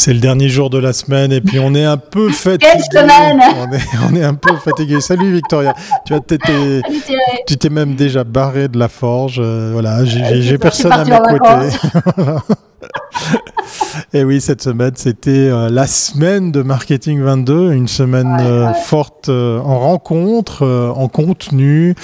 C'est le dernier jour de la semaine et puis on est un peu fatigué. Quelle semaine on est, on est un peu fatigué. Salut Victoria. Tu as t'étais- tu t'es même déjà barré de la forge. euh, voilà, j'ai- personne à mes côtés. Et oui, cette semaine, c'était euh, la semaine de Marketing 22, une semaine Ouais, euh, forte euh, en rencontres, en contenu,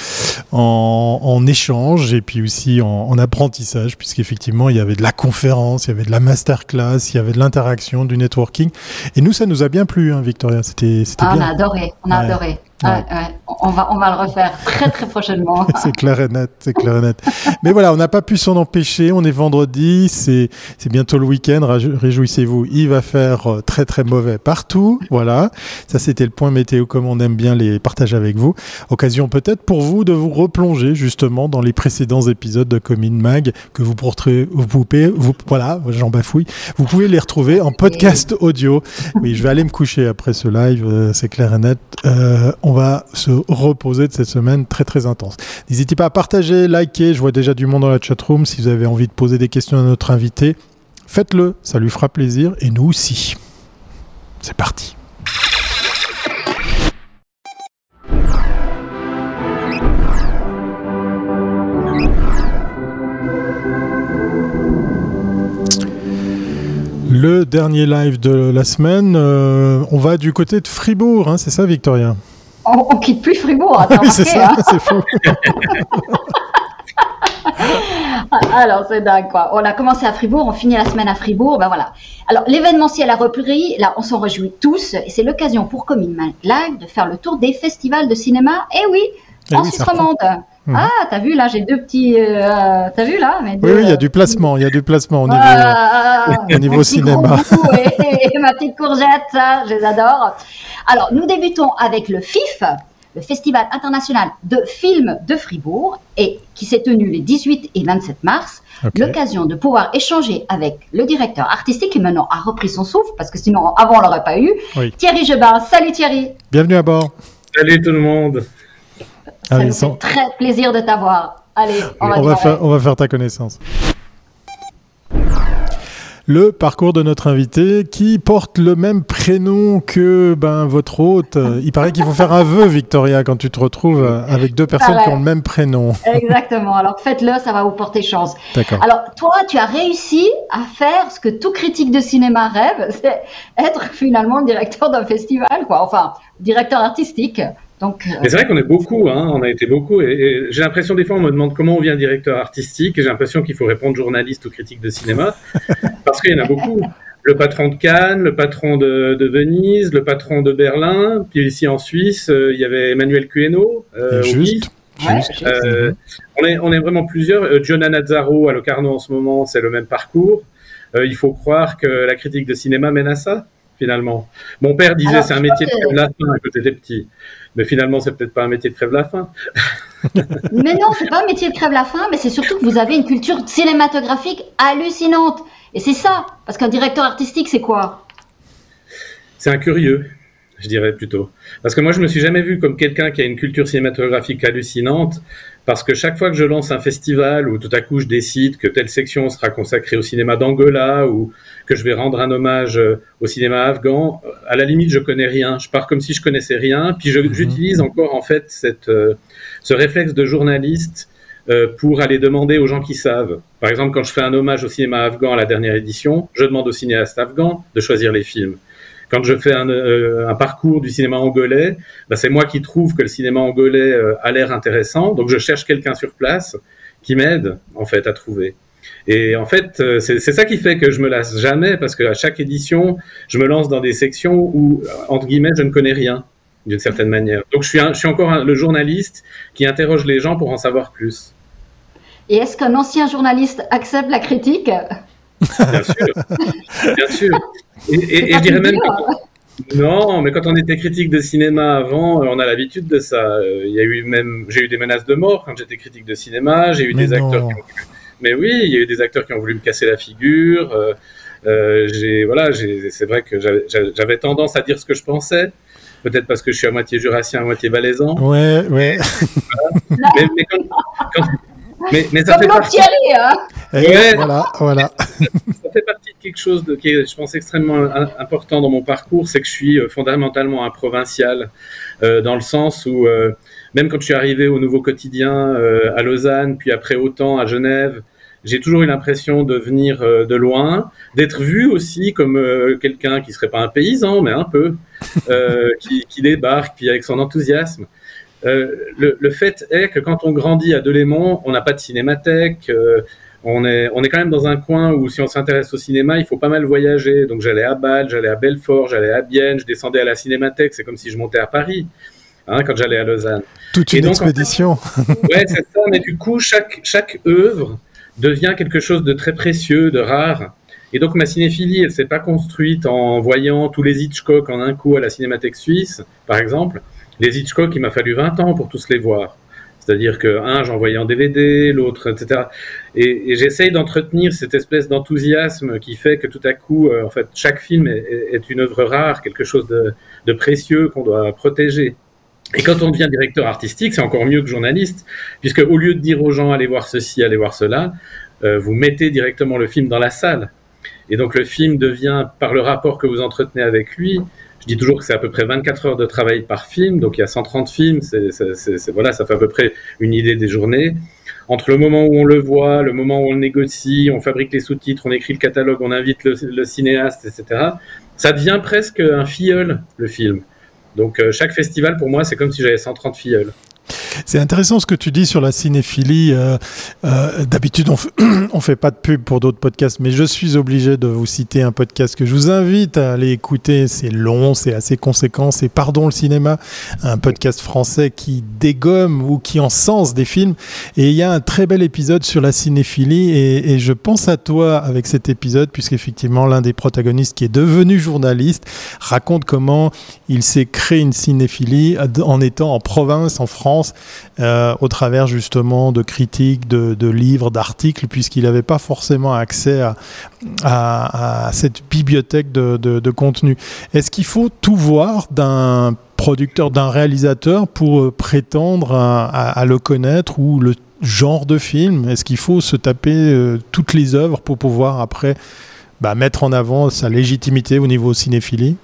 en, en échange et puis aussi en, en apprentissage, puisqu'effectivement, il y avait de la conférence, il y avait de la masterclass, il y avait de l'interaction, du networking. Et nous, ça nous a bien plu, hein, Victoria. C'était c'était Ah, on a adoré, on a Ouais. adoré. Ouais. Ouais, ouais. On, va, on va le refaire très très prochainement. C'est clair et net, c'est clair et net. Mais voilà, on n'a pas pu s'en empêcher. On est vendredi, c'est c'est bientôt le week-end. Réjouissez-vous, il va faire euh, très très mauvais partout. Voilà, ça c'était le point météo comme on aime bien les partager avec vous. Occasion peut-être pour vous de vous replonger justement dans les précédents épisodes de Commune Mag que vous pourrez, vous pouvez, vous, voilà, j'en bafouille. Vous pouvez les retrouver en podcast audio. Oui, je vais aller me coucher après ce live, euh, c'est clair et net. Euh, on va se reposer de cette semaine très très intense. N'hésitez pas à partager, liker. Je vois déjà du monde dans la chatroom. Si vous avez envie de poser des questions à notre invité, faites-le. Ça lui fera plaisir et nous aussi. C'est parti. Le dernier live de la semaine, euh, on va du côté de Fribourg, hein, c'est ça Victoria? On, on quitte plus Fribourg, hein, t'as Oui, c'est ça, hein c'est fou. Alors, c'est dingue, quoi. On a commencé à Fribourg, on finit la semaine à Fribourg, ben voilà. Alors, l'événementiel a repris, là, on s'en réjouit tous, et c'est l'occasion pour Commune Live de faire le tour des festivals de cinéma. Eh oui, Eh en oui, Suisse romande. Mhm. Ah, t'as vu, là, j'ai deux petits... euh, t'as vu, là Oui, deux, oui, il y a du placement, il y a du placement au niveau. Ah, au cinéma. gros Et, et ma petite courgette, ça, je les adore. Alors, nous débutons avec le FIF, le Festival international de films de Fribourg, et qui s'est tenu les 18 et 27 mars. L'occasion de pouvoir échanger avec le directeur artistique qui maintenant a repris son souffle, parce que sinon, avant, on l'aurait pas eu. Oui. Thierry Jebin. Salut Thierry. Bienvenue à bord. Salut tout le monde. Ça Allez, nous sans- fait très plaisir de t'avoir. Allez, on va on, va démarrer. faire, on va faire ta connaissance. Le parcours de notre invité qui porte le même prénom que ben, votre hôte. Il paraît qu'il faut faire un vœu, Victoria, quand tu te retrouves avec deux personnes Pareil. qui ont le même prénom. Exactement. Alors, faites-le, ça va vous porter chance. D'accord. Alors, toi, tu as réussi à faire ce que tout critique de cinéma rêve, c'est être finalement le directeur d'un festival, quoi. Enfin, directeur artistique. Donc, euh, Mais c'est vrai qu'on est beaucoup, hein, on a été beaucoup, et, et j'ai l'impression des fois on me demande comment on devient directeur artistique, et j'ai l'impression qu'il faut répondre journaliste ou critique de cinéma, parce qu'il y en a beaucoup. Le patron de Cannes, le patron de, de Venise, le patron de Berlin, puis ici en Suisse, euh, il y avait Emmanuel Cueno. euh, Juste. Ouais, Euh, on, est, on est vraiment plusieurs. Euh, Nazzaro à Locarno en ce moment, c'est le même parcours. Euh, il faut croire que la critique de cinéma mène à ça, finalement. Mon père disait c'est un métier de que- la faim quand j'étais petit. Mais finalement, c'est peut-être pas un métier de crève la faim. Mais non, c'est pas un métier de crève la faim, mais c'est surtout que vous avez une culture cinématographique hallucinante. Et c'est ça, parce qu'un directeur artistique, c'est quoi? C'est un curieux, je dirais plutôt. Parce que moi, je me suis jamais vu comme quelqu'un qui a une culture cinématographique hallucinante, parce que chaque fois que je lance un festival où tout à coup je décide que telle section sera consacrée au cinéma d'Angola ou que je vais rendre un hommage euh, au cinéma afghan, euh, à la limite, je connais rien. Je pars comme si je connaissais rien, puis je- j'utilise encore en fait cette, euh, ce réflexe de journaliste pour aller demander aux gens qui savent. Par exemple, quand je fais un hommage au cinéma afghan à la dernière édition, je demande aux cinéastes afghans de choisir les films. Quand je fais un, euh, un parcours du cinéma angolais, bah, c'est moi qui trouve que le cinéma angolais euh, a l'air intéressant, donc je cherche quelqu'un sur place qui m'aide en fait à trouver. Et en fait, euh, c'est ça qui fait que je me lasse jamais parce qu'à chaque édition, je me lance dans des sections où entre guillemets je ne connais rien d'une certaine manière. Donc je suis, encore le journaliste qui interroge les gens pour en savoir plus. Et est-ce qu'un ancien journaliste accepte la critique? Bien sûr, bien sûr. Et, je dirais même que- non, mais quand on était critique de cinéma avant, euh, on a l'habitude de ça. Euh, Il y a eu même, j'ai eu des menaces de mort quand j'étais critique de cinéma. J'ai eu Mais des non. acteurs. Qui ont voulu- Mais oui, il y a eu des acteurs qui ont voulu me casser la figure. Euh, euh, j'ai, voilà, j'ai, c'est vrai que j'avais- tendance à dire ce que je pensais. Peut-être parce que je suis à moitié jurassien, à moitié valaisan. Ouais, ouais. Mais, mais, quand- quand- mais- mais ça Comme fait partie. Thierry, hein voilà, voilà. Ça fait partie de quelque chose de, qui est, je pense, extrêmement important dans mon parcours, c'est que je suis euh, fondamentalement un provincial, euh, dans le sens où, euh, même quand je suis arrivé au Nouveau Quotidien à Lausanne, puis après autant à Genève, j'ai toujours eu l'impression de venir de loin, d'être vu aussi comme quelqu'un qui serait pas un paysan, mais un peu, qui, qui, débarque, puis avec son enthousiasme. Euh, le, le, fait est que quand on grandit à Delémont, on n'a pas de cinémathèque. Euh, on est, on est quand même dans un coin où si on s'intéresse au cinéma, il faut pas mal voyager. Donc j'allais à Bâle, j'allais à Belfort, j'allais à Bienne, je descendais à la cinémathèque. C'est comme si je montais à Paris. Hein, quand j'allais à Lausanne. Toute une expédition. ouais, c'est ça. Mais du coup, chaque, chaque œuvre devient quelque chose de très précieux, de rare. Et donc ma cinéphilie, elle s'est pas construite en voyant tous les Hitchcock en un coup à la Cinémathèque suisse, par exemple. Les Hitchcock, il m'a fallu 20 ans pour tous les voir. C'est-à-dire que un, j'en voyais en DVD, l'autre, etc. Et, j'essaye d'entretenir cette espèce d'enthousiasme qui fait que tout à coup, euh, en fait, chaque film est, une œuvre rare, quelque chose de, précieux qu'on doit protéger. Et quand on devient directeur artistique, c'est encore mieux que journaliste, puisque au lieu de dire aux gens allez voir ceci, allez voir cela, euh, vous mettez directement le film dans la salle. Et donc le film devient, par le rapport que vous entretenez avec lui, je dis toujours que c'est à peu près 24 heures de travail par film, donc il y a 130 films, c'est, voilà, ça fait à peu près une idée des journées. Entre le moment où on le voit, le moment où on le négocie, on fabrique les sous-titres, on écrit le catalogue, on invite le, cinéaste, etc., ça devient presque un filleul, le film. Donc euh, chaque festival, pour moi, c'est comme si j'avais 130 filleuls. C'est intéressant ce que tu dis sur la cinéphilie. Euh, euh, d'habitude, on, ne fait pas de pub pour d'autres podcasts, mais je suis obligé de vous citer un podcast que je vous invite à aller écouter. C'est long, c'est assez conséquent. C'est Pardon le cinéma, un podcast français qui dégomme ou qui encense des films. Et il y a un très bel épisode sur la cinéphilie. Et, et je pense à toi avec cet épisode, puisqu'effectivement, l'un des protagonistes qui est devenu journaliste raconte comment il s'est créé une cinéphilie en étant en province, en France euh, au travers justement de critiques, de, livres, d'articles, puisqu'il n'avait pas forcément accès à, cette bibliothèque de, contenu. Est-ce qu'il faut tout voir d'un producteur, d'un réalisateur pour euh, prétendre à, le connaître ou le genre de film? Est-ce qu'il faut se taper euh, toutes les œuvres pour pouvoir après bah, mettre en avant sa légitimité au niveau cinéphilie?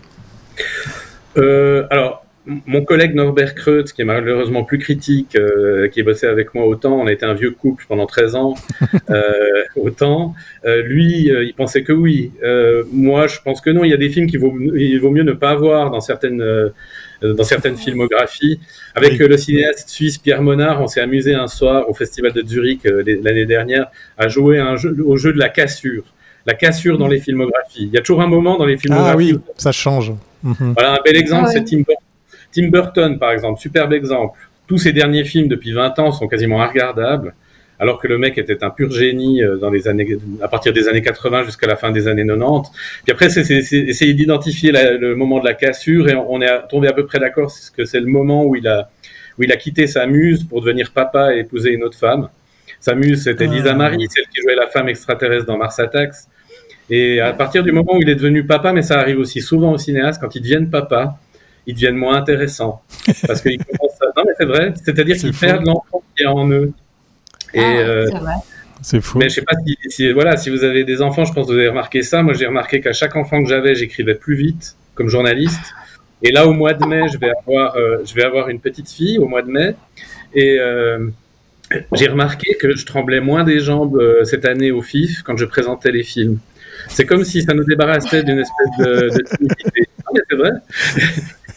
Alors, mon collègue Norbert Kreutz, qui est malheureusement plus critique, euh, qui est bossé avec moi autant, on a été un vieux couple pendant 13 ans, euh, autant, euh, lui, il pensait que oui. moi, je pense que non. Il y a des films qu'il vaut, il vaut mieux ne pas voir dans certaines, dans certaines filmographies. Avec le cinéaste suisse Pierre Monard, on s'est amusé un soir au Festival de Zurich l'année dernière à jouer un jeu, au jeu de la cassure. La cassure dans les filmographies. Il y a toujours un moment dans les filmographies. Ah oui, ça change. Voilà, un bel exemple, ah c'est Tim Burton Tim Burton, par exemple, superbe exemple. Tous ses derniers films depuis 20 ans sont quasiment regardables, alors que le mec était un pur génie euh, dans les années, à partir des années 80 jusqu'à la fin des années 90. Puis après, c'est essayer d'identifier le moment de la cassure et on est tombé à peu près d'accord que c'est le moment où il a où il a quitté sa muse pour devenir papa et épouser une autre femme. Sa muse, c'était ah. Lisa Marie, celle qui jouait la femme extraterrestre dans Mars Attacks. Et à partir du moment où il est devenu papa, mais ça arrive aussi souvent aux cinéastes, quand ils deviennent papa, ils deviennent moins intéressants. Parce qu'ils commencent à... Non, mais c'est vrai. C'est-à-dire qu'ils perdent l'enfant qui est en eux. Et, ah, euh, c'est fou. Mais je sais pas si, voilà, si vous avez des enfants, je pense que vous avez remarqué ça. Moi, j'ai remarqué qu'à chaque enfant que j'avais, j'écrivais plus vite comme journaliste. Et là, au mois de mai, je vais avoir, euh, je vais avoir une petite fille au mois de mai. Et euh, j'ai remarqué que je tremblais moins des jambes cette année au FIF quand je présentais les films. C'est comme si ça nous débarrassait d'une espèce de, de timidité. Non, mais c'est vrai.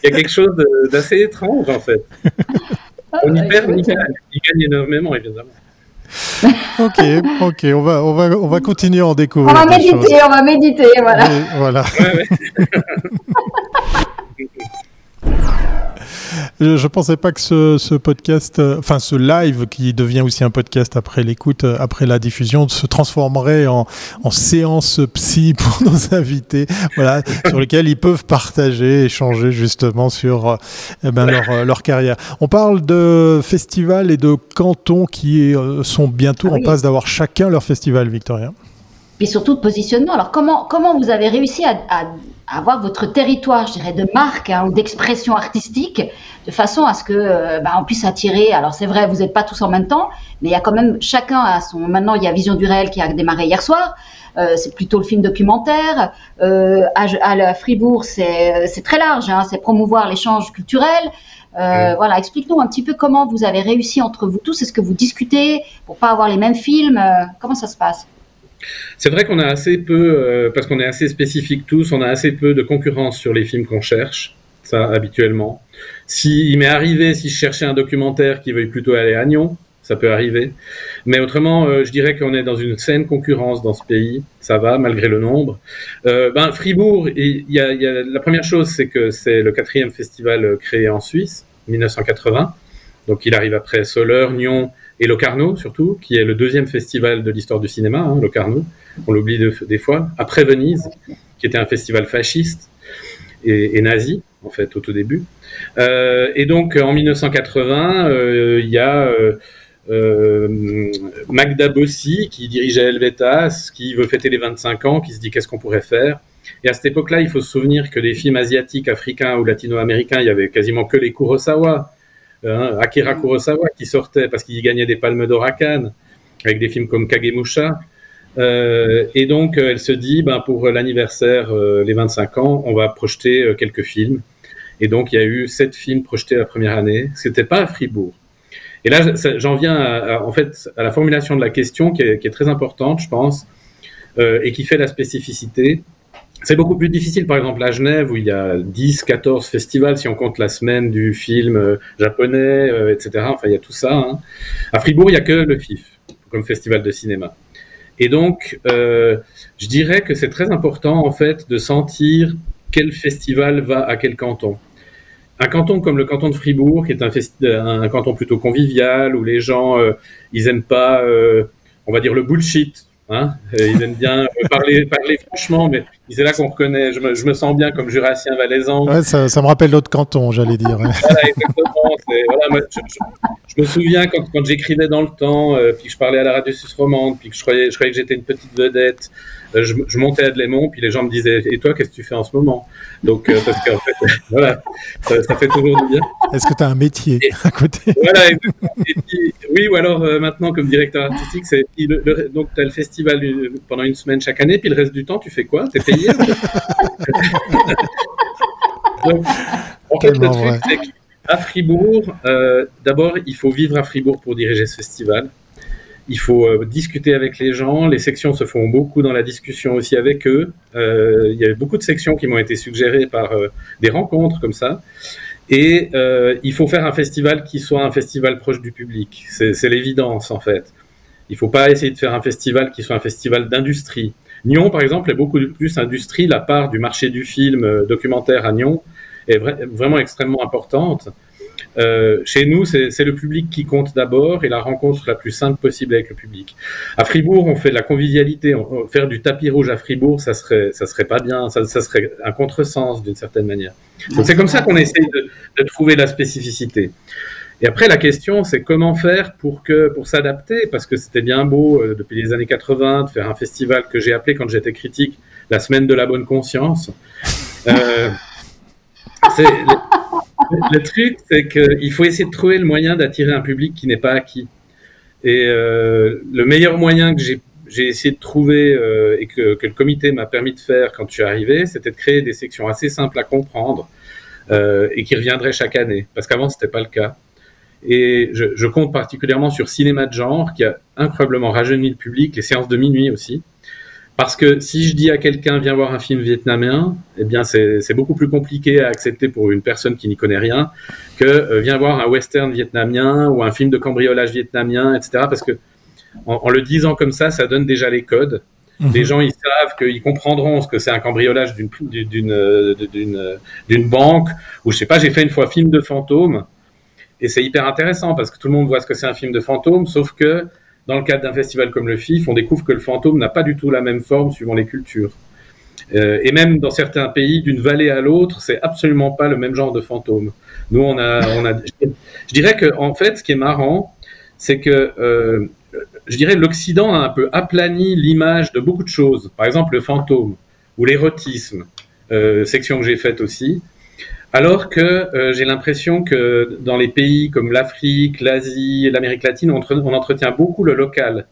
Il y a quelque chose d'assez étrange, en fait. Ah, on y perd, on y gagne. Il gagne énormément, évidemment. ok, ok, on va, on va, on va continuer à en découvrir. On va méditer, on va méditer, voilà. voilà. Ouais, ouais. Je ne pensais pas que ce, podcast, euh, enfin ce live qui devient aussi un podcast après l'écoute, euh, après la diffusion, se transformerait en, séance psy pour nos invités, voilà, sur lesquels ils peuvent partager, échanger justement sur euh, eh ben, leur, leur, carrière. On parle de festivals et de cantons qui sont bientôt ah en passe d'avoir chacun leur festival, Victoria. puis surtout de positionnement. Alors comment, comment vous avez réussi à, avoir votre territoire, je dirais, de marque hein, ou d'expression artistique, de façon à ce que euh, bah, on puisse attirer. Alors c'est vrai, vous n'êtes pas tous en même temps, mais il y a quand même chacun à son. Maintenant, il y a Vision du réel qui a démarré hier soir. Euh, c'est plutôt le film documentaire. Euh, à, Fribourg, c'est très large, hein, c'est promouvoir l'échange culturel. Euh, voilà, explique-nous un petit peu comment vous avez réussi entre vous tous. Est-ce que vous discutez pour pas avoir les mêmes films euh, Comment ça se passe? C'est vrai qu'on a assez peu, euh, parce qu'on est assez spécifique tous, on a assez peu de concurrence sur les films qu'on cherche, ça habituellement. Si il m'est arrivé, si je cherchais un documentaire qui veuille plutôt aller à Nyon, ça peut arriver. Mais autrement, je dirais qu'on est dans une saine concurrence dans ce pays. Ça va, malgré le nombre. ben, Fribourg, il y, a, la première chose, c'est que c'est le quatrième festival créé en Suisse. 1980. Donc il arrive après Soler, Nyon et Locarno surtout, qui est le deuxième festival de l'histoire du cinéma, hein, Locarno, on l'oublie des fois. Après Venise, qui était un festival fasciste et, nazi, en fait, au tout début. Euh, et donc en 1980, euh, il y a euh, Magda Bossi qui dirigeait Helvetas, qui veut fêter les 25 ans, qui se dit qu'est-ce qu'on pourrait faire? Et à cette époque-là, il faut se souvenir que les films asiatiques, africains ou latino-américains, il y avait quasiment que les Kurosawa, hein, Akira Kurosawa qui sortait parce qu'il gagnait des palmes d'or à Cannes, avec des films comme Kagemusha. Euh, et donc, elle se dit, ben, pour l'anniversaire, euh, les 25 ans, on va projeter euh, quelques films. Et donc, il y a eu sept films projetés la première année. Ce n'était pas à Fribourg. Et là, j'en viens à, en fait à la formulation de la question qui est, qui est très importante, je pense, et qui fait la spécificité. C'est beaucoup plus difficile, par exemple, à Genève, où il y a 10, 14 festivals, si on compte la semaine du film euh, japonais, euh, etc. Enfin, il y a tout ça. Hein. À Fribourg, il n'y a que le FIF, comme festival de cinéma. Et donc, euh, je dirais que c'est très important, en fait, de sentir quel festival va à quel canton. Un canton comme le canton de Fribourg, qui est un, canton plutôt convivial, où les gens, ils aiment pas, on va dire, le bullshit, Hein ils aiment bien parler, parler franchement, mais c'est là qu'on reconnaît. Je me, je me, sens bien comme jurassien valaisan. Ouais, ça, ça, me rappelle l'autre canton, j'allais dire. voilà, exactement. Voilà, moi, je, je, me souviens quand, quand j'écrivais dans le temps, euh, puis que je parlais à la radio suisse romande, puis que je croyais, je croyais que j'étais une petite vedette. Euh, je, montais à Dlémont, puis les gens me disaient Et toi, qu'est-ce que tu fais en ce moment? Donc, euh, parce qu'en fait, voilà, ça, ça, fait toujours du bien. Est-ce que tu as un métier à côté? Voilà, oui, ou alors maintenant, comme directeur artistique, c'est donc tu as le festival pendant une semaine chaque année, puis le reste du temps, tu fais quoi? Payé donc, En fait, le truc, c'est qu'à Fribourg, euh, d'abord, il faut vivre à Fribourg pour diriger ce festival il faut euh, discuter avec les gens. Les sections se font beaucoup dans la discussion aussi avec eux. Euh, il y a beaucoup de sections qui m'ont été suggérées par des rencontres comme ça. Et il faut faire un festival qui soit un festival proche du public. C'est l'évidence en fait. Il ne faut pas essayer de faire un festival qui soit un festival d'industrie. Nyon, par exemple, est beaucoup plus industrie. La part du marché du film documentaire à Nyon est vraiment extrêmement importante. Euh, chez nous, c'est le public qui compte d'abord et la rencontre la plus simple possible avec le public. À Fribourg, on fait de la convivialité. On, faire du tapis rouge à Fribourg, ça serait, ça serait pas bien. Ça, serait un contresens d'une certaine manière. C'est comme ça qu'on essaie de, trouver la spécificité. Et après, la question, c'est comment faire pour pour s'adapter, parce que c'était bien beau euh, depuis les années 80 de faire un festival que j'ai appelé quand j'étais critique la semaine de la bonne conscience. Euh, le truc, c'est qu'il faut essayer de trouver le moyen d'attirer un public qui n'est pas acquis. Et euh, le meilleur moyen que j'ai essayé de trouver et que, que, le comité m'a permis de faire quand je suis arrivé, c'était de créer des sections assez simples à comprendre et qui reviendraient chaque année. Parce qu'avant, c'était pas le cas. Et je, je, compte particulièrement sur Cinéma de genre, qui a incroyablement rajeuni le public, les séances de minuit aussi. Parce que si je dis à quelqu'un viens voir un film vietnamien, eh bien c'est beaucoup plus compliqué à accepter pour une personne qui n'y connaît rien que euh, viens voir un western vietnamien ou un film de cambriolage vietnamien, etc. Parce que en, en le disant comme ça, ça donne déjà les codes. Mhm. Les gens ils savent qu'ils comprendront ce que c'est un cambriolage d'une d'une d'une banque ou je sais pas. J'ai fait une fois film de fantôme et c'est hyper intéressant parce que tout le monde voit ce que c'est un film de fantôme, sauf que dans le cadre d'un festival comme le FIF, on découvre que le fantôme n'a pas du tout la même forme suivant les cultures. Euh, et même dans certains pays, d'une vallée à l'autre, c'est absolument pas le même genre de fantôme. Nous, on a, on a je dirais que en fait, ce qui est marrant, c'est que euh, je dirais, l'Occident a un peu aplani l'image de beaucoup de choses. Par exemple, le fantôme ou l'érotisme, euh, section que j'ai faite aussi. Alors que euh, j'ai l'impression que dans les pays comme l'Afrique, l'Asie, l'Amérique latine, on, entretient beaucoup le local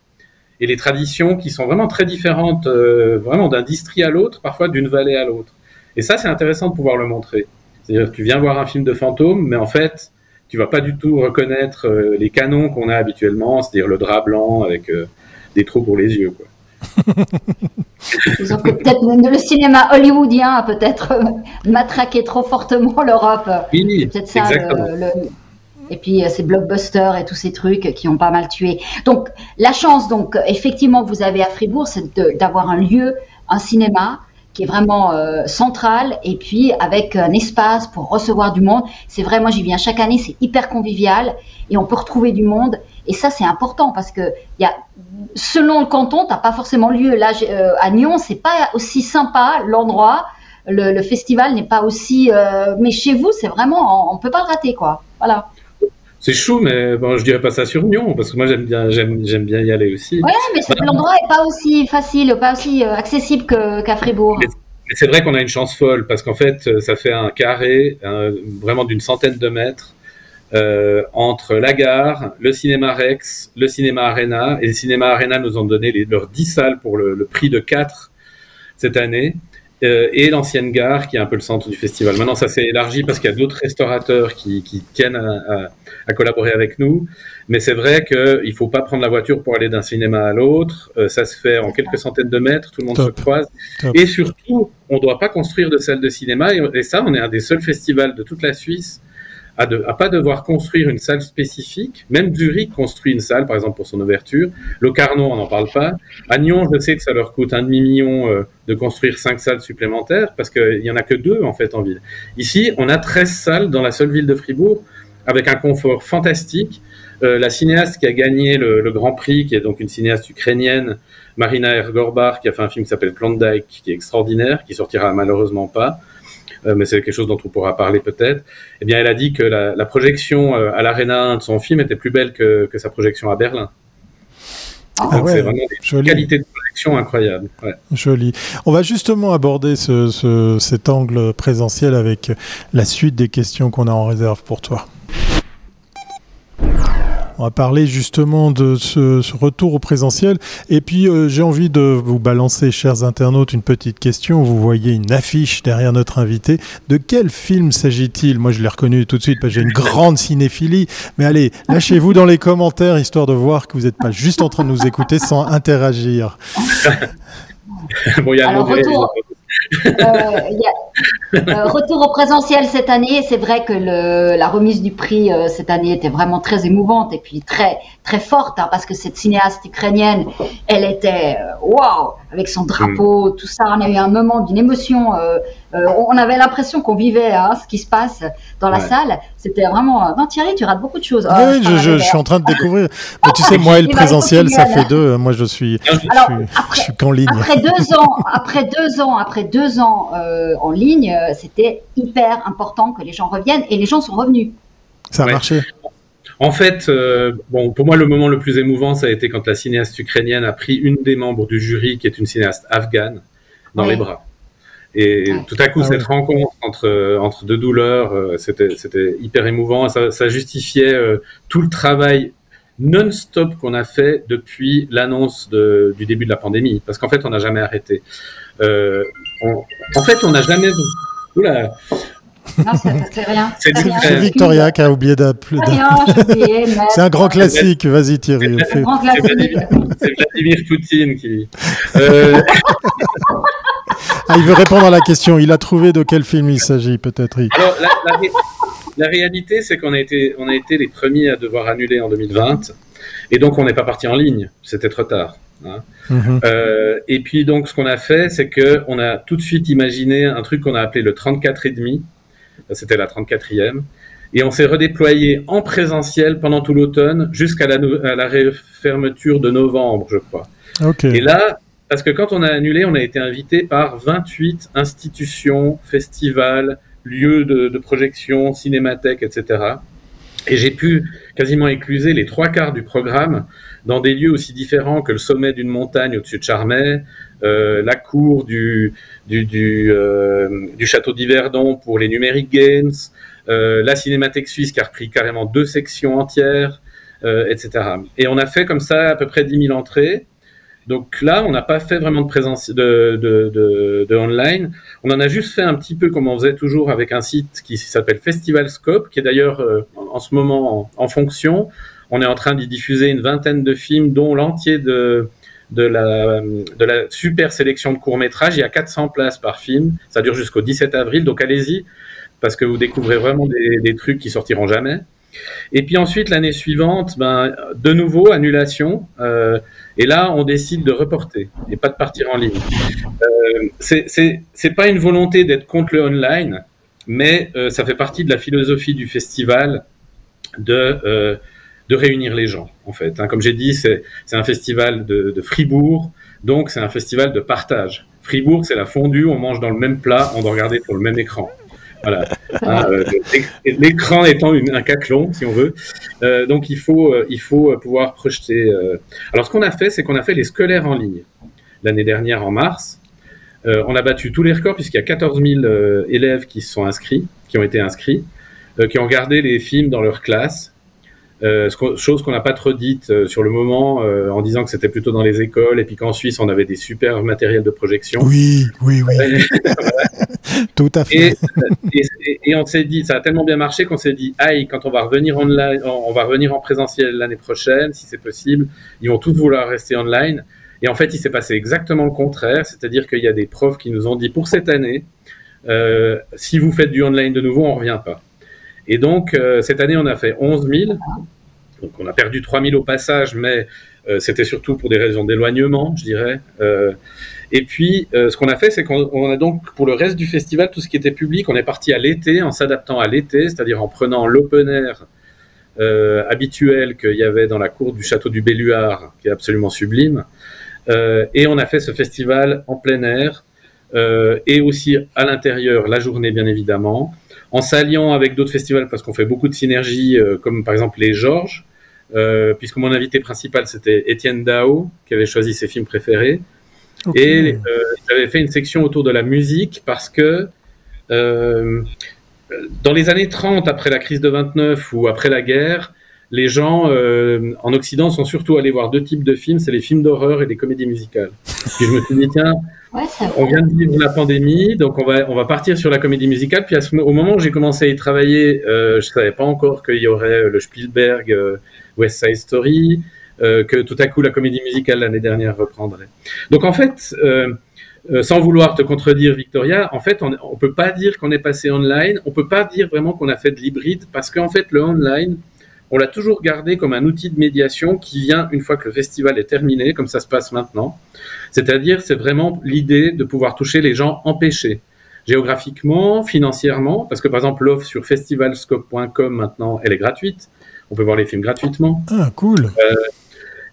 et les traditions qui sont vraiment très différentes, euh, vraiment d'un district à l'autre, parfois d'une vallée à l'autre. Et ça, c'est intéressant de pouvoir le montrer. C'est-à-dire, tu viens voir un film de fantôme, mais en fait, tu vas pas du tout reconnaître euh, les canons qu'on a habituellement, c'est-à-dire le drap blanc avec des trous pour les yeux, quoi. Peut-être le cinéma hollywoodien a peut-être matraqué trop fortement l'Europe. Oui, peut-être ça. Et puis ces blockbusters et tous ces trucs qui ont pas mal tué. Donc la chance, donc effectivement, vous avez à Fribourg, c'est d'avoir un lieu, un cinéma qui est vraiment euh, central et puis avec un espace pour recevoir du monde. C'est vrai, moi j'y viens chaque année, c'est hyper convivial et on peut retrouver du monde. Et ça, c'est important parce que y a, selon le canton, t'as pas forcément lieu. Là, euh, à Nyon, c'est pas aussi sympa l'endroit. Le, le, festival n'est pas aussi. Euh, mais chez vous, c'est vraiment, on, on peut pas le rater, quoi. Voilà. C'est chou, mais bon, je dirais pas ça sur Nyon, parce que moi j'aime bien, j'aime, j'aime bien y aller aussi. Oui, mais l'endroit est pas aussi facile, pas aussi euh, accessible qu'à Fribourg. Mais, c'est vrai qu'on a une chance folle, parce qu'en fait, euh, ça fait un carré, vraiment d'une centaine de mètres, euh, entre la gare, le cinéma Rex, le cinéma Arena, et le cinéma Arena nous ont donné les, leurs 10 salles pour le, le prix de 4 cette année. Euh, et l'ancienne gare qui est un peu le centre du festival. Maintenant, ça s'est élargi parce qu'il y a d'autres restaurateurs qui, qui tiennent à, à, collaborer avec nous. Mais c'est vrai qu'il ne faut pas prendre la voiture pour aller d'un cinéma à l'autre. Euh, ça se fait en quelques centaines de mètres, tout le monde se croise. Et surtout, on ne doit pas construire de salle de cinéma. et, ça, on est un des seuls festivals de toute la Suisse à, à pas devoir construire une salle spécifique. Même Zurich construit une salle, par exemple, pour son ouverture. Le Carnot, on n'en parle pas. À Nyon, je sais que ça leur coûte un demi-million euh, de construire cinq salles supplémentaires parce qu'il n'y en a que deux, en fait, en ville. Ici, on a 13 salles dans la seule ville de Fribourg avec un confort fantastique. Euh, la cinéaste qui a gagné le, Grand Prix, qui est donc une cinéaste ukrainienne, Marina Ergorbar, qui a fait un film qui s'appelle Klondike, qui est extraordinaire, qui sortira malheureusement pas. Euh, mais c'est quelque chose dont on pourra parler peut-être. Eh bien, elle a dit que la, projection euh, à l'Arena de son film était plus belle que sa projection à Berlin. Ah ouais, c'est vraiment une qualité de projection incroyable. Ouais. Joli. On va justement aborder ce, ce, cet angle présentiel avec la suite des questions qu'on a en réserve pour toi. On va parler justement de ce, ce retour au présentiel. Et puis, euh, j'ai envie de vous balancer, chers internautes, une petite question. Vous voyez une affiche derrière notre invité. De quel film s'agit-il? Moi, je l'ai reconnu tout de suite parce que j'ai une grande cinéphilie. Mais allez, lâchez-vous dans les commentaires, histoire de voir que vous n'êtes pas juste en train de nous écouter sans interagir. bon, il y a Alors, retour, euh, euh, retour au présentiel cette année. C'est vrai que le, la remise du prix euh, cette année était vraiment très émouvante et puis très très forte hein, parce que cette cinéaste ukrainienne, elle était waouh avec son drapeau, mm. tout ça. On a eu un moment d'une émotion. Euh, euh, on avait l'impression qu'on vivait hein, ce qui se passe dans la ouais. salle. C'était vraiment. Non, Thierry, tu rates beaucoup de choses. Oui, je, je, je, suis en train de découvrir. Mais tu sais, moi et le présentiel, ça fait deux. Moi, je suis, Alors, je, suis, après, je suis qu'en ligne. Après deux ans, après deux ans, après deux ans euh, en ligne, c'était hyper important que les gens reviennent et les gens sont revenus. Ça a ouais. marché. En fait, euh, bon, pour moi, le moment le plus émouvant, ça a été quand la cinéaste ukrainienne a pris une des membres du jury, qui est une cinéaste afghane, dans oui. les bras. Et ouais. tout à coup, ah cette oui. rencontre entre, entre deux douleurs, euh, c'était hyper émouvant. Ça, ça justifiait euh, tout le travail non-stop qu'on a fait depuis l'annonce de, du début de la pandémie. Parce qu'en fait, on n'a jamais arrêté. Euh, on, en fait, on n'a jamais... Oula, c'est rien. C'est Victoria qui a oublié d'appeler. C'est un grand classique. Vas-y Thierry. C'est Vladimir, Vladimir Poutine qui. Euh... ah, il veut répondre à la question. Il a trouvé de quel film il s'agit, peut-être. Alors, la, la, la réalité, c'est qu'on a été, on a été les premiers à devoir annuler en 2020, et donc on n'est pas parti en ligne. C'était trop tard. Hein. -hmm. euh, et puis donc ce qu'on a fait, c'est que on a tout de suite imaginé un truc qu'on a appelé le 34 et demi c'était la 34e. Et on s'est redéployé en présentiel pendant tout l'automne jusqu'à la, la fermeture de novembre, je crois. Okay. Et là, parce que quand on a annulé, on a été invité par 28 institutions, festivals, lieux de, de projection, cinémathèques, etc. Et j'ai pu quasiment éclusé les trois quarts du programme dans des lieux aussi différents que le sommet d'une montagne au-dessus de Charmey, la cour euh, du château d'Yverdon pour les Numeric Games, euh, la Cinémathèque suisse qui a repris carrément deux sections entières, euh, etc. Et on a fait comme ça à peu près 10 000 entrées. Donc là, on n'a pas fait vraiment de présence de, online. On en a juste fait un petit peu comme on faisait toujours avec un site qui s'appelle Festival Scope, qui est d'ailleurs euh, en, ce moment en, en, fonction. On est en train d'y diffuser une vingtaine de films, dont l'entier de, de, la, super sélection de courts-métrages. Il y a 400 places par film. Ça dure jusqu'au 17 avril, donc allez-y, parce que vous découvrez vraiment des, des trucs qui sortiront jamais. Et puis ensuite, l'année suivante, ben, de nouveau, annulation. Euh, et là, on décide de reporter et pas de partir en ligne. Euh, c'est pas une volonté d'être contre le online, mais euh, ça fait partie de la philosophie du festival de, euh, de réunir les gens, en fait. Hein, comme j'ai dit, c'est un festival de, de Fribourg, donc c'est un festival de partage. Fribourg, c'est la fondue, on mange dans le même plat, on doit regarder pour le même écran. Voilà. Hein, euh, L'écran étant une, un caclon, si on veut. Euh, donc il faut, euh, il faut pouvoir projeter. Alors ce qu'on a fait, c'est qu'on a fait les scolaires en ligne l'année dernière en mars. On a battu tous les records puisqu'il y a 14 000 élèves qui se sont inscrits, qui ont été inscrits, qui ont regardé les films dans leur classe. Euh, chose qu'on n'a pas trop dite euh, sur le moment, euh, en disant que c'était plutôt dans les écoles, et puis qu'en Suisse, on avait des super matériels de projection. Oui, oui, oui. Tout à fait. Et, et, et on s'est dit, ça a tellement bien marché qu'on s'est dit, aïe, quand on va revenir en, on va revenir en présentiel l'année prochaine, si c'est possible, ils vont tous vouloir rester online. Et en fait, il s'est passé exactement le contraire, c'est-à-dire qu'il y a des profs qui nous ont dit, pour cette année, si vous faites du online de nouveau, on revient pas. Et donc, euh, cette année, on a fait 11 000. Donc, on a perdu 3 000 au passage, mais euh, c'était surtout pour des raisons d'éloignement, je dirais. Euh, et puis, ce qu'on a fait, c'est qu'on a donc, pour le reste du festival, tout ce qui était public, on est parti à l'été, en s'adaptant à l'été, c'est-à-dire en prenant l'open air habituel qu'il y avait dans la cour du château du Belluard, qui est absolument sublime. et on a fait ce festival en plein air, et aussi à l'intérieur, la journée, bien évidemment en s'alliant avec d'autres festivals parce qu'on fait beaucoup de synergies, euh, comme par exemple les Georges, euh, puisque mon invité principal c'était Étienne Dao, qui avait choisi ses films préférés. Okay. Et euh, j'avais fait une section autour de la musique parce que dans les années 30, après la crise de 29 ou après la guerre, les gens euh, en Occident sont surtout allés voir deux types de films, c'est les films d'horreur et les comédies musicales. Puis je me suis dit, tiens, ouais, on vient de vivre la pandémie, donc on va, on va partir sur la comédie musicale. Puis à ce, au moment où j'ai commencé à y travailler, euh, je savais pas encore qu'il y aurait le Spielberg euh, West Side Story, euh, que tout à coup la comédie musicale l'année dernière reprendrait. Donc en fait, euh, euh, sans vouloir te contredire, Victoria, en fait, on ne peut pas dire qu'on est passé online, on peut pas dire vraiment qu'on a fait de l'hybride, parce qu'en fait, le online, on l'a toujours gardé comme un outil de médiation qui vient une fois que le festival est terminé, comme ça se passe maintenant. C'est-à-dire, c'est vraiment l'idée de pouvoir toucher les gens empêchés, géographiquement, financièrement, parce que par exemple, l'offre sur festivalscope.com maintenant, elle est gratuite. On peut voir les films gratuitement. Ah, cool. Euh,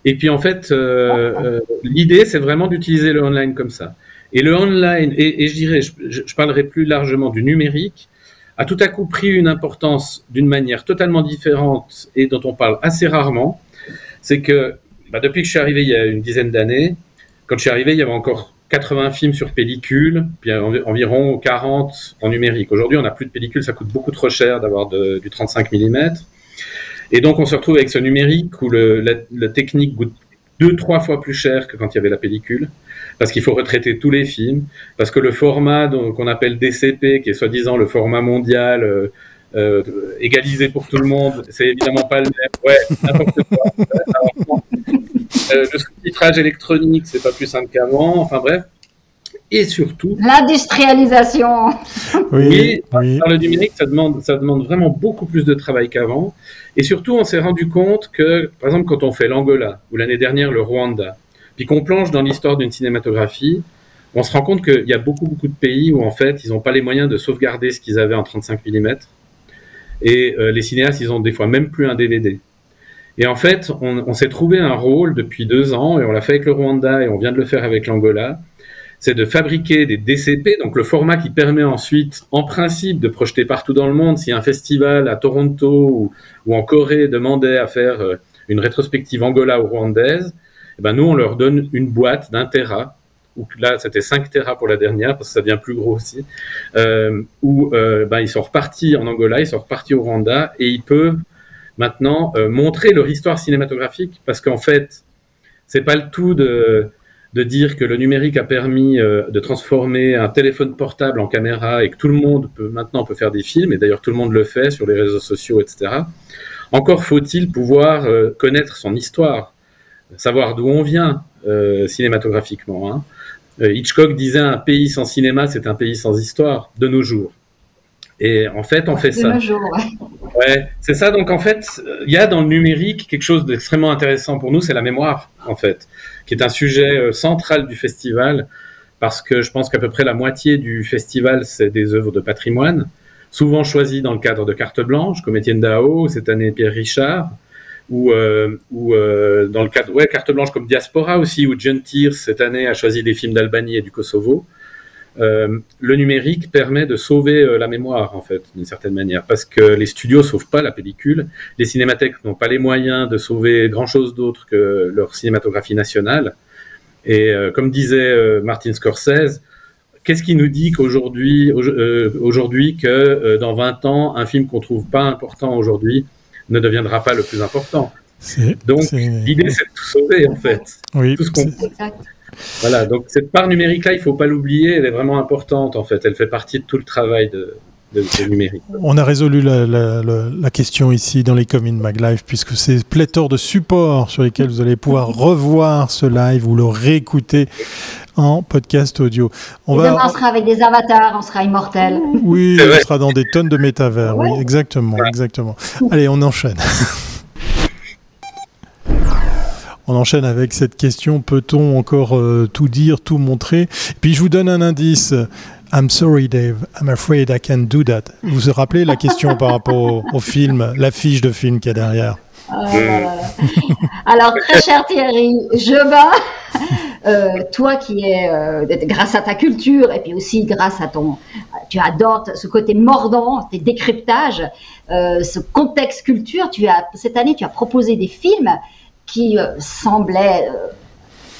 et puis en fait, euh, euh, l'idée, c'est vraiment d'utiliser le online comme ça. Et le online, et, et je dirais, je, je, parlerai plus largement du numérique, a tout à coup pris une importance d'une manière totalement différente et dont on parle assez rarement, c'est que bah, depuis que je suis arrivé il y a une dizaine d'années, quand je suis arrivé, il y avait encore 80 films sur pellicule, puis environ 40 en numérique. Aujourd'hui, on n'a plus de pellicule, ça coûte beaucoup trop cher d'avoir du 35 mm. Et donc, on se retrouve avec ce numérique où la, la technique coûte deux, trois fois plus cher que quand il y avait la pellicule parce qu'il faut retraiter tous les films, parce que le format qu'on appelle DCP, qui est soi-disant le format mondial euh, euh, égalisé pour tout le monde, c'est évidemment pas le même. Ouais, n'importe quoi. euh, le sous-titrage électronique, c'est pas plus simple qu'avant. Enfin bref. Et surtout. L'industrialisation. Oui, oui. Par le numérique, ça demande, ça demande vraiment beaucoup plus de travail qu'avant. Et surtout, on s'est rendu compte que, par exemple, quand on fait l'Angola, ou l'année dernière le Rwanda, puis qu'on plonge dans l'histoire d'une cinématographie, on se rend compte qu'il y a beaucoup, beaucoup de pays où, en fait, ils n'ont pas les moyens de sauvegarder ce qu'ils avaient en 35 mm. Et euh, les cinéastes, ils ont des fois même plus un DVD. Et en fait, on, s'est trouvé un rôle depuis deux ans, et on l'a fait avec le Rwanda, et on vient de le faire avec l'Angola. c'est de fabriquer des DCP, donc le format qui permet ensuite, en principe, de projeter partout dans le monde. Si un festival à Toronto ou, en Corée demandait à faire euh, une rétrospective angola ou rwandaise, eh ben nous, on leur donne une boîte d'un Tera, ou là, c'était 5 Tera pour la dernière, parce que ça devient plus gros aussi, euh, où euh, ben, ils sont repartis en Angola, ils sont repartis au Rwanda, et ils peuvent maintenant euh, montrer leur histoire cinématographique, parce qu'en fait, c'est pas le tout de de dire que le numérique a permis euh, de transformer un téléphone portable en caméra et que tout le monde peut maintenant peut faire des films, et d'ailleurs tout le monde le fait sur les réseaux sociaux, etc. Encore faut-il pouvoir connaître son histoire, savoir d'où on vient euh, cinématographiquement. Hein. Hitchcock disait un pays sans cinéma, c'est un pays sans histoire, de nos jours. Et en fait, on fait ça. ouais. c'est ça. Donc en fait, il y a dans le numérique quelque chose d'extrêmement intéressant pour nous, c'est la mémoire, en fait qui est un sujet euh, central du festival, parce que je pense qu'à peu près la moitié du festival, c'est des œuvres de patrimoine, souvent choisies dans le cadre de carte blanche, comme Étienne Dao, cette année Pierre Richard, ou, euh, euh, dans le cadre, ouais, carte blanche comme Diaspora aussi, où John Tears, cette année, a choisi des films d'Albanie et du Kosovo. Euh, le numérique permet de sauver la mémoire, en fait, d'une certaine manière, parce que les studios sauvent pas la pellicule, les cinémathèques n'ont pas les moyens de sauver grand-chose d'autre que leur cinématographie nationale. Et comme disait Martin Scorsese, qu'est-ce qui nous dit qu'aujourd'hui, aujourd'hui, que dans 20 ans, un film qu'on trouve pas important aujourd'hui ne deviendra pas le plus important Donc, l'idée, c'est de tout sauver, en fait. Oui, tout ce qu'on voilà, donc cette part numérique-là, il ne faut pas l'oublier, elle est vraiment importante en fait, elle fait partie de tout le travail de, numérique. On a résolu la, question ici dans les communes MagLive, puisque c'est pléthore de supports sur lesquels vous allez pouvoir revoir ce live ou le réécouter en podcast audio. On, va... on sera avec des avatars, on sera immortel. Oui, on sera dans des tonnes de métavers, oui, exactement, exactement. Allez, on enchaîne. On enchaîne avec cette question peut-on encore euh, tout dire, tout montrer? Puis je vous donne un indice. I'm sorry, Dave. I'm afraid I can't do that. Vous vous rappelez la question par rapport au, film, l'affiche de film qu'il y a derrière? Ah, Alors, très cher Thierry, je bats. Euh, toi qui es, euh, grâce à ta culture et puis aussi grâce à ton, tu adores ce côté mordant, tes décryptages, ce contexte culture, tu as, cette année, tu as proposé des films qui euh,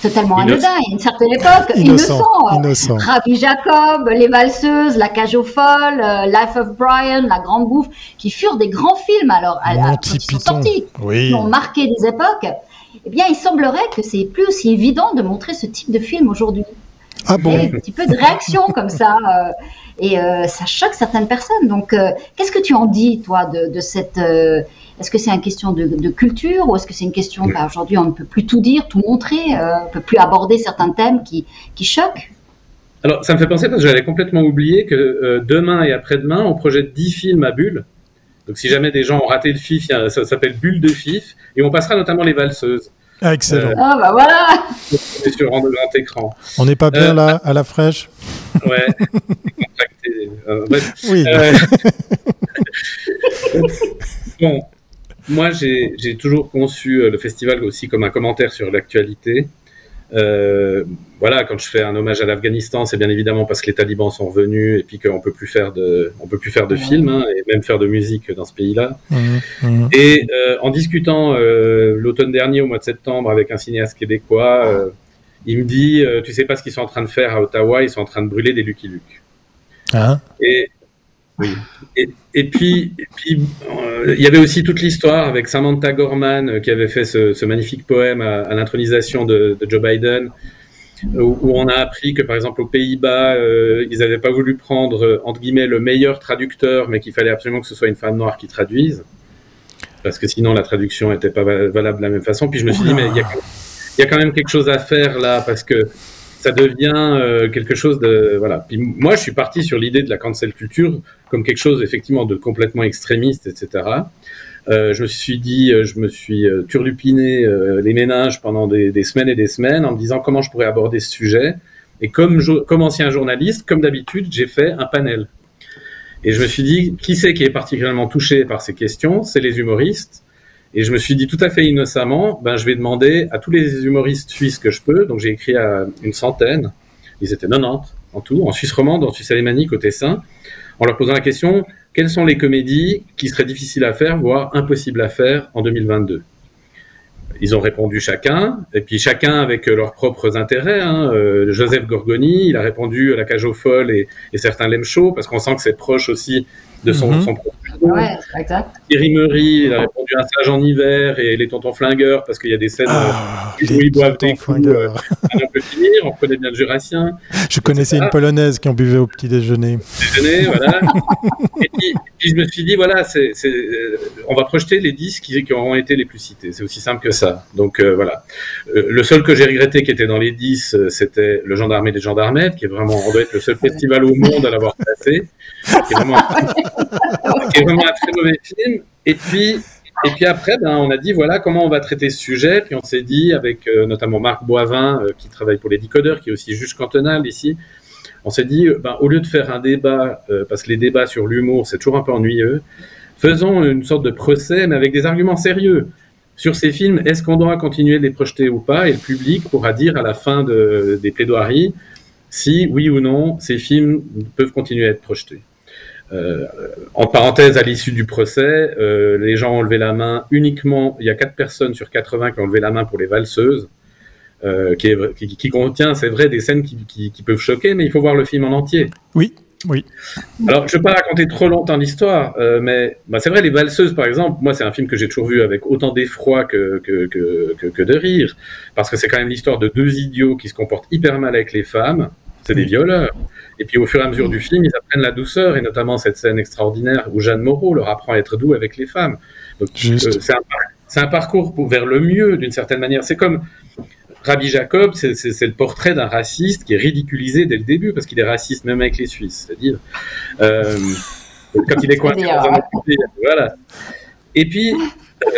euh, totalement anodin à une certaine époque, innocent. innocent. Ravi Jacob, Les Valseuses, La Cage aux Folles, euh, Life of Brian, La Grande Bouffe, qui furent des grands films alors à, à, qui sont sortis, qui ont marqué des époques. Eh bien, il semblerait que c'est plus aussi évident de montrer ce type de film aujourd'hui. Ah bon Un petit peu de réaction comme ça. et ça choque certaines personnes. Donc, qu'est-ce que tu en dis, toi, de, de cette est-ce que c'est une question de, culture ou est-ce que c'est une question qu'aujourd'hui on ne peut plus tout dire, tout montrer, euh, on ne peut plus aborder certains thèmes qui, qui choquent? Alors, ça me fait penser parce que j'avais complètement oublié que euh, demain et après-demain, on projette 10 films à Bulle. Donc, si jamais des gens ont raté le FIF, ça s'appelle Bulle de FIF. Et on passera notamment les valseuses. Ah, excellent. Euh, ah, bah voilà Sur grand écran. On n'est pas bien là, à la fraîche? Ouais. oui. bon, moi, j'ai toujours conçu euh, le festival aussi comme un commentaire sur l'actualité. Euh, voilà, quand je fais un hommage à l'Afghanistan, c'est bien évidemment parce que les talibans sont revenus et puis qu'on peut plus faire de, on peut plus faire de films hein, et même faire de musique dans ce pays-là. Mmh, mmh. Et euh, en discutant l'automne dernier, au mois de septembre, avec un cinéaste québécois, il me dit, tu sais pas ce qu'ils sont en train de faire à Ottawa, ils sont en train de brûler des Lucky Luke. Ah. Et oui. Et, puis, euh, il y avait aussi toute l'histoire avec Samantha Gorman euh, qui avait fait ce, magnifique poème à, l'intronisation de, Joe Biden, où, on a appris que par exemple aux Pays-Bas, euh, ils n'avaient pas voulu prendre entre guillemets le meilleur traducteur, mais qu'il fallait absolument que ce soit une femme noire qui traduise, parce que sinon la traduction n'était pas valable de la même façon. Puis je me suis dit, mais il y a quand même quelque chose à faire là, parce que ça devient euh, quelque chose de voilà. Puis moi, je suis parti sur l'idée de la cancel culture comme quelque chose effectivement de complètement extrémiste, etc. Euh, je me suis dit, euh, je me suis turlupiné les ménages pendant des, des, semaines et des semaines en me disant comment je pourrais aborder ce sujet. Et comme, comme ancien journaliste, comme d'habitude, j'ai fait un panel. Et je me suis dit, qui c'est qui est particulièrement touché par ces questions? C'est les humoristes. Et je me suis dit tout à fait innocemment, ben, je vais demander à tous les humoristes suisses que je peux, donc j'ai écrit à une centaine, ils étaient 90 en tout, en Suisse romande, en Suisse alémanique, au Tessin, en leur posant la question quelles sont les comédies qui seraient difficiles à faire, voire impossibles à faire en 2022 ils ont répondu chacun, et puis chacun avec leurs propres intérêts. Hein. Euh, Joseph Gorgoni, il a répondu à la cage aux folles et, et certains l'aiment chaud, parce qu'on sent que c'est proche aussi de son, mm -hmm. son Ouais, exact. Thierry Meury, il a répondu un sage en hiver et les tontons flingueurs parce qu'il y a des scènes Ah, où les ils boivent des coups euh, flingueurs. on peut finir. On connaît bien le Jurassien. Je connaissais une polonaise qui en buvait au petit déjeuner. déjeuner, voilà. et puis, puis je me suis dit, voilà, c'est, euh, on va projeter les 10 qui, qui auront été les plus cités. C'est aussi simple que ça. Donc euh, voilà. Euh, le seul que j'ai regretté qui était dans les 10, euh, c'était Le Gendarme et les Gendarmettes, qui est vraiment, on doit être le seul festival au monde à l'avoir passé. Qui est vraiment, qui vraiment un très mauvais film. Et puis, et puis après, ben, on a dit voilà comment on va traiter ce sujet. Puis on s'est dit avec euh, notamment Marc Boivin euh, qui travaille pour les décodeurs, qui est aussi juge cantonal ici. On s'est dit ben, au lieu de faire un débat, euh, parce que les débats sur l'humour c'est toujours un peu ennuyeux, faisons une sorte de procès mais avec des arguments sérieux sur ces films. Est-ce qu'on doit continuer de les projeter ou pas? Et le public pourra dire à la fin de, des plaidoiries si oui ou non ces films peuvent continuer à être projetés. Euh, en parenthèse, à l'issue du procès, euh, les gens ont levé la main uniquement. Il y a 4 personnes sur 80 qui ont levé la main pour les valseuses, euh, qui, est, qui, qui, contient, c'est vrai, des scènes qui, qui, qui, peuvent choquer, mais il faut voir le film en entier. Oui, oui. Alors, je ne vais pas raconter trop longtemps l'histoire, mais bah, c'est vrai, les valseuses, par exemple, moi, c'est un film que j'ai toujours vu avec autant d'effroi que, que, que, que, de rire, parce que c'est quand même l'histoire de deux idiots qui se comportent hyper mal avec les femmes. C'est des violeurs. Et puis au fur et à mesure du film, ils apprennent la douceur, et notamment cette scène extraordinaire où Jeanne Moreau leur apprend à être doux avec les femmes. Euh, c'est un, un, parcours pour, vers le mieux d'une certaine manière. C'est comme Rabbi Jacob, c'est le portrait d'un raciste qui est ridiculisé dès le début parce qu'il est raciste même avec les Suisses, c'est-à-dire euh, quand il est coincé dans un voilà. Et puis,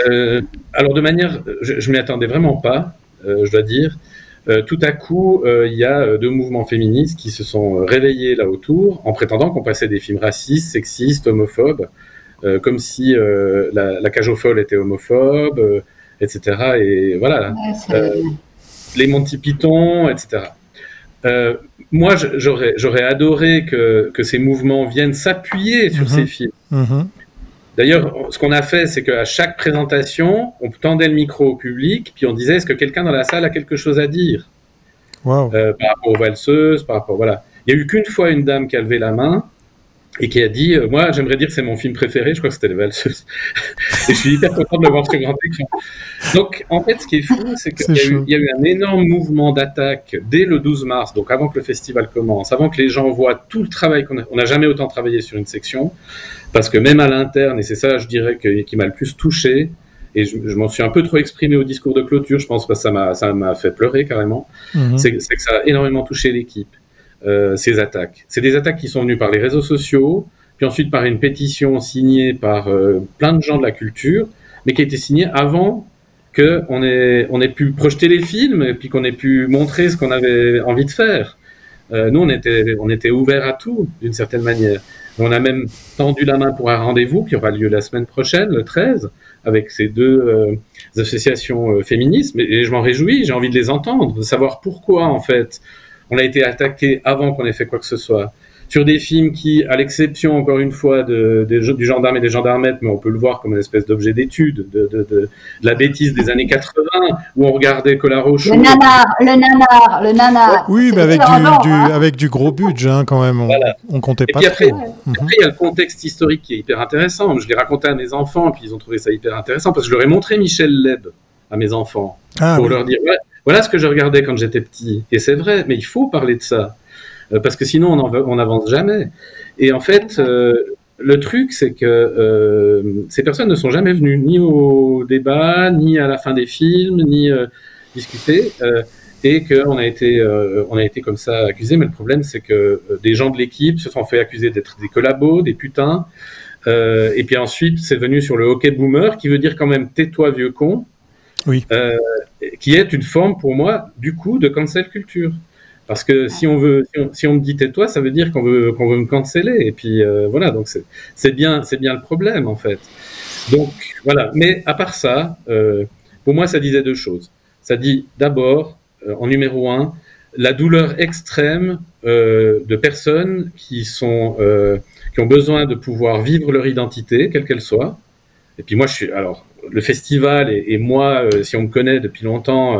euh, alors de manière, je, je m'y attendais vraiment pas, euh, je dois dire. Euh, tout à coup, euh, il y a deux mouvements féministes qui se sont réveillés là autour en prétendant qu'on passait des films racistes, sexistes, homophobes, euh, comme si la, la, cage aux folles était homophobe, etc. Et voilà, ouais, les Monty Python, etc. moi, j'aurais adoré que, que, ces mouvements viennent s'appuyer sur mm -hmm. ces films. Mm -hmm. D'ailleurs, ce qu'on a fait, c'est qu'à chaque présentation, on tendait le micro au public, puis on disait est-ce que quelqu'un dans la salle a quelque chose à dire? Wow. euh, par rapport aux valseuses, par rapport voilà. Il y a eu qu'une fois une dame qui a levé la main et qui a dit euh, moi j'aimerais dire que c'est mon film préféré. Je crois que c'était les valseuses. et je suis hyper content de le voir sur grand écran. Donc en fait, ce qui est fou, c'est qu'il y, y, a eu un énorme mouvement d'attaque dès le 12 mars, donc avant que le festival commence, avant que les gens voient tout le travail qu'on a. On n'a jamais autant travaillé sur une section. Parce que même à l'interne, et c'est ça, je dirais, que, qui m'a le plus touché, et je, je m'en suis un peu trop exprimé au discours de clôture, je pense, parce que ça m'a, fait pleurer carrément, mm -hmm. c'est, que ça a énormément touché l'équipe, euh, ces attaques. C'est des attaques qui sont venues par les réseaux sociaux, puis ensuite par une pétition signée par euh, plein de gens de la culture, mais qui a été signée avant qu'on ait, on ait pu projeter les films, et puis qu'on ait pu montrer ce qu'on avait envie de faire. Euh, nous, on était, on était ouverts à tout, d'une certaine manière. On a même tendu la main pour un rendez-vous qui aura lieu la semaine prochaine, le 13, avec ces deux associations féministes. Et je m'en réjouis, j'ai envie de les entendre, de savoir pourquoi, en fait, on a été attaqué avant qu'on ait fait quoi que ce soit. Sur des films qui, à l'exception, encore une fois, de, de, du gendarme et des gendarmettes, mais on peut le voir comme une espèce d'objet d'étude, de, de, de, la bêtise des années 80, où on regardait Colaro Le nanar, le nanar, le nanar. Oui, mais avec du, du, hein. avec du gros budget, hein, quand même. On, voilà. on comptait et pas puis après, trop. Après, il y a le contexte historique qui est hyper intéressant. Je l'ai raconté à mes enfants, puis ils ont trouvé ça hyper intéressant, parce que je leur ai montré Michel Leb à mes enfants, ah, pour oui. leur dire, ouais, voilà ce que je regardais quand j'étais petit. Et c'est vrai, mais il faut parler de ça parce que sinon on n'avance jamais. Et en fait, euh, le truc, c'est que euh, ces personnes ne sont jamais venues ni au débat, ni à la fin des films, ni euh, discuter, et qu'on a on a été comme ça accusés. Mais le problème, c'est que des gens de l'équipe se sont fait accuser d'être des collabos, des putains. et puis ensuite, c'est venu sur le hockey boomer, qui veut dire quand même tais-toi vieux con. Oui. qui est une forme pour moi, du coup, de cancel culture. Parce que si on veut, si on, me dit tais-toi, ça veut dire qu'on veut, qu'on veut me canceller. Et puis euh, voilà, donc c'est bien, c'est bien le problème en fait. Donc voilà. Mais à part ça, euh, pour moi, ça disait deux choses. Ça dit d'abord, euh, en numéro un, la douleur extrême de personnes qui sont qui ont besoin de pouvoir vivre leur identité, quelle qu'elle soit. Et puis moi, je suis alors le festival et, moi, si on me connaît depuis longtemps,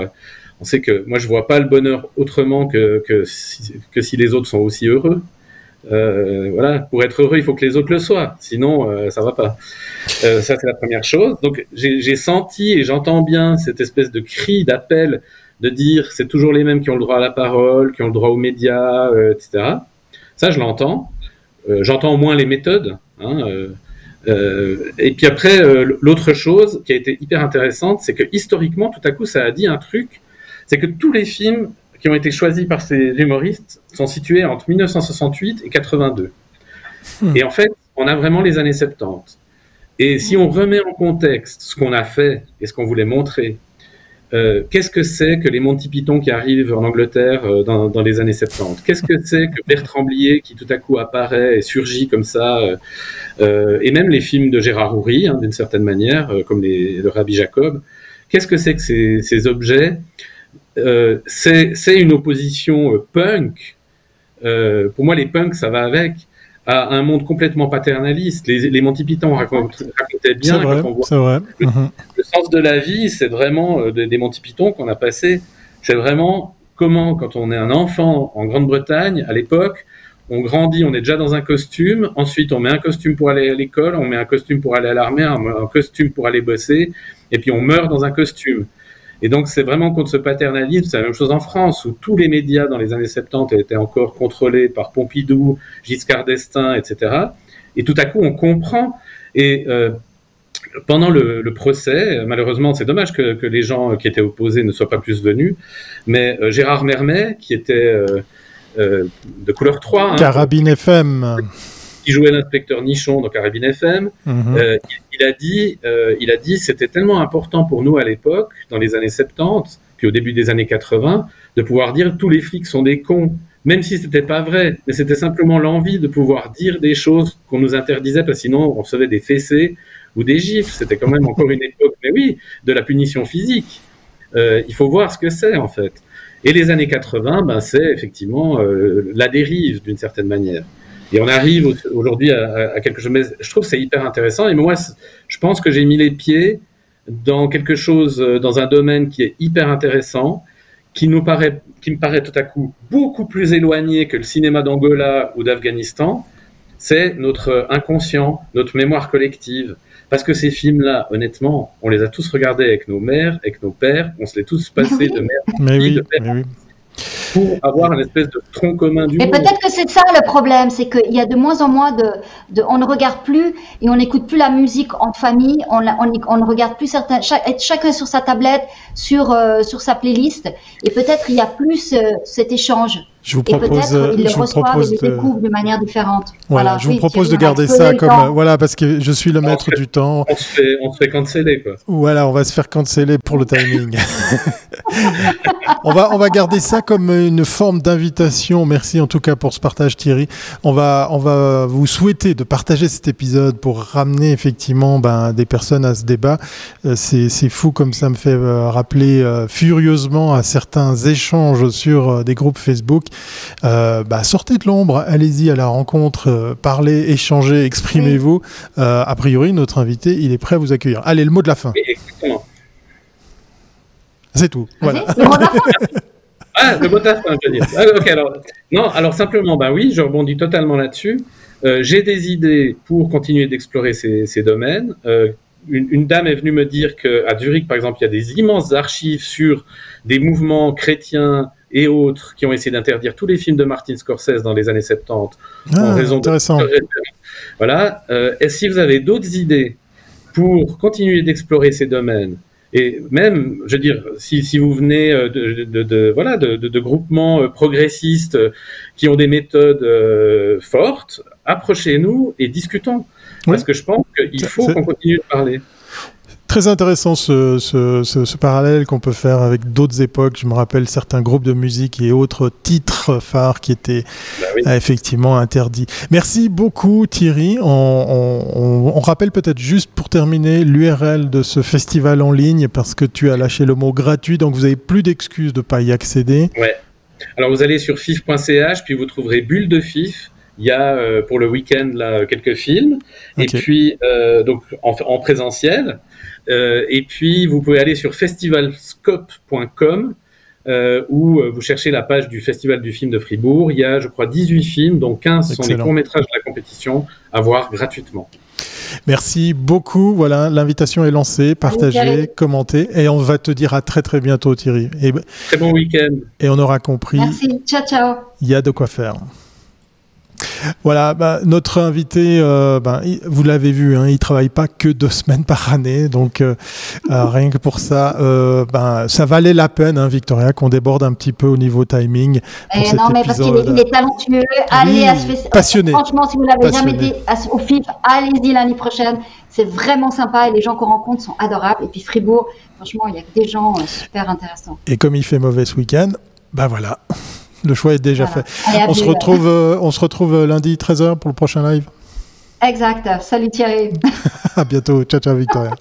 on sait que moi je vois pas le bonheur autrement que que si les autres sont aussi heureux. Euh, voilà, pour être heureux, il faut que les autres le soient, sinon euh, ça va pas. Euh, ça c'est la première chose. Donc j'ai senti et j'entends bien cette espèce de cri d'appel de dire c'est toujours les mêmes qui ont le droit à la parole, qui ont le droit aux médias, euh, etc. Ça je l'entends. Euh, j'entends au moins les méthodes. Hein, et puis après l'autre chose qui a été hyper intéressante, c'est que historiquement tout à coup ça a dit un truc, c'est que tous les films qui ont été choisis par ces humoristes sont situés entre 1968 et 82. Hmm. Et en fait, on a vraiment les années 70. Et si on remet en contexte ce qu'on a fait et ce qu'on voulait montrer, euh, qu'est-ce que c'est que les Monty Python qui arrivent en Angleterre euh, dans, les années 70 Qu'est-ce que c'est que Bertrand Blier qui tout à coup apparaît et surgit comme ça euh, Et même les films de Gérard Houry, hein, d'une certaine manière, comme les, le Rabbi Jacob? Qu'est-ce que c'est que ces, objets? C'est une opposition punk. Pour moi, les punks, ça va avec à un monde complètement paternaliste. Les, les Monty Python racontaient, bien vrai. Le, le, sens de la vie, c'est vraiment des, des Monty Python qu'on a passé. C'est vraiment comment, quand on est un enfant en Grande-Bretagne, à l'époque, on grandit, on est déjà dans un costume, ensuite on met un costume pour aller à l'école, on met un costume pour aller à l'armée, un, costume pour aller bosser, et puis on meurt dans un costume. Et donc, c'est vraiment contre ce paternalisme. C'est la même chose en France, où tous les médias dans les années 70 étaient encore contrôlés par Pompidou, Giscard d'Estaing, etc. Et tout à coup, on comprend. Et euh, pendant le, procès, malheureusement, c'est dommage que, les gens qui étaient opposés ne soient pas plus venus, mais euh, Gérard Mermet, qui était euh de couleur 3... Hein, Carabine FM qui jouait l'inspecteur Nichon dans Carabine FM, mmh. euh, il, il, a dit, euh, il a dit, c'était tellement important pour nous à l'époque, dans les années 70, puis au début des années 80, de pouvoir dire tous les flics sont des cons, même si c'était pas vrai, mais c'était simplement l'envie de pouvoir dire des choses qu'on nous interdisait, parce que sinon on recevait des fessées ou des gifs. C'était quand même encore une époque, mais oui, de la punition physique. Euh, il faut voir ce que c'est en fait. Et les années 80, ben, c'est effectivement la dérive d'une certaine manière. Et on arrive aujourd'hui à, à, quelque chose. Mais je trouve que c'est hyper intéressant. Et moi, je pense que j'ai mis les pieds dans quelque chose, euh, dans un domaine qui est hyper intéressant, qui nous paraît, qui me paraît tout à coup beaucoup plus éloigné que le cinéma d'Angola ou d'Afghanistan. C'est notre inconscient, notre mémoire collective. Parce que ces films-là, honnêtement, on les a tous regardés avec nos mères, avec nos pères, on se les tous passés de mère mais oui, de père. Mais oui pour avoir une espèce de tronc commun du Et peut-être que c'est ça le problème, c'est qu'il y a de moins en moins de, de, on ne regarde plus et on n'écoute plus la musique en famille, on, on, on ne regarde plus certains, chaque, chacun sur sa tablette, sur euh, sur sa playlist, et peut-être il y a plus euh, cet échange. Je vous propose, et le je vous propose de manière différente. Voilà, Voilà, je vous oui, propose de garder ça comme voilà parce que je suis le On maître fait- du temps. On se fait, on se fait canceller, quoi. Voilà, on va se faire canceller pour le timing. on va on va garder ça comme une forme d'invitation. Merci en tout cas pour ce partage Thierry. On va on va vous souhaiter de partager cet épisode pour ramener effectivement ben, des personnes à ce débat. Euh, c'est c'est fou comme ça me fait euh, rappeler euh, furieusement à certains échanges sur euh, des groupes Facebook. Euh, bah, sortez de l'ombre, allez-y à la rencontre, euh, parlez, échangez, exprimez-vous. Euh, a priori, notre invité, il est prêt à vous accueillir. Allez, le mot de la fin. Exactement. C'est tout. Voilà. Vas-y, le mot de la fin. Ah, le mot de la fin, je veux dire. Ah, ok, alors, non, alors simplement, bah oui, je rebondis totalement là-dessus. Euh, J'ai des idées pour continuer d'explorer ces, ces domaines. Euh, une, une, dame est venue me dire qu'à Zurich, par exemple, il y a des immenses archives sur des mouvements chrétiens et autres qui ont essayé d'interdire tous les films de Martin Scorsese dans les années 70 Ah, en raison intéressant. de... Voilà. Euh, et si vous avez d'autres idées pour continuer d'explorer ces domaines, et même, je veux dire, si, si vous venez euh, de, de, de voilà, de, groupements euh, progressistes euh, qui ont des méthodes euh, fortes, approchez-nous et discutons. Parce que je pense qu'il faut qu'on continue de parler. Très intéressant ce, ce, ce, ce parallèle qu'on peut faire avec d'autres époques. Je me rappelle certains groupes de musique et autres titres phares qui étaient Bah oui. euh, effectivement interdits. Merci beaucoup Thierry. On, on, on- on rappelle peut-être juste pour terminer l'URL de ce festival en ligne parce que tu as lâché le mot gratuit, donc vous avez plus d'excuses de pas y accéder. Ouais. Alors vous allez sur fif.ch, puis vous trouverez Bulle de Fif. Il y a euh, pour le week-end là quelques films, et puis euh, donc en, présentiel. Euh, et puis vous pouvez aller sur festivalscope.com où vous cherchez la page du Festival du film de Fribourg. Il y a, je crois, 18 films, dont 15 sont les courts-métrages de la compétition à voir gratuitement. Merci beaucoup. Voilà, l'invitation est lancée. Partagez, commentez. Et on va te dire à très très bientôt, Thierry. Et, très bon week-end. Et on aura compris. Merci. Ciao, ciao. Il y a de quoi faire. Voilà, bah, notre invité, euh, bah, vous l'avez vu, hein, il travaille pas que deux semaines par année, donc euh, euh, rien que pour ça, bah, ça valait la peine, hein, Victoria, qu'on déborde un petit peu au niveau timing. Pour eh non, mais parce qu'il est, talentueux. Allez à ce Passionné. Franchement, si vous l'avez jamais été au FIF, allez-y l'année prochaine. C'est vraiment sympa et les gens qu'on rencontre sont adorables. Et puis Fribourg, franchement, il y a des gens super intéressants. Et comme il fait mauvais ce week-end, bah voilà. Le choix est déjà fait. on, se retrouve, euh, on se retrouve euh, lundi 13h pour le prochain live. Exact. Salut Thierry. à bientôt. Ciao, ciao Victoria.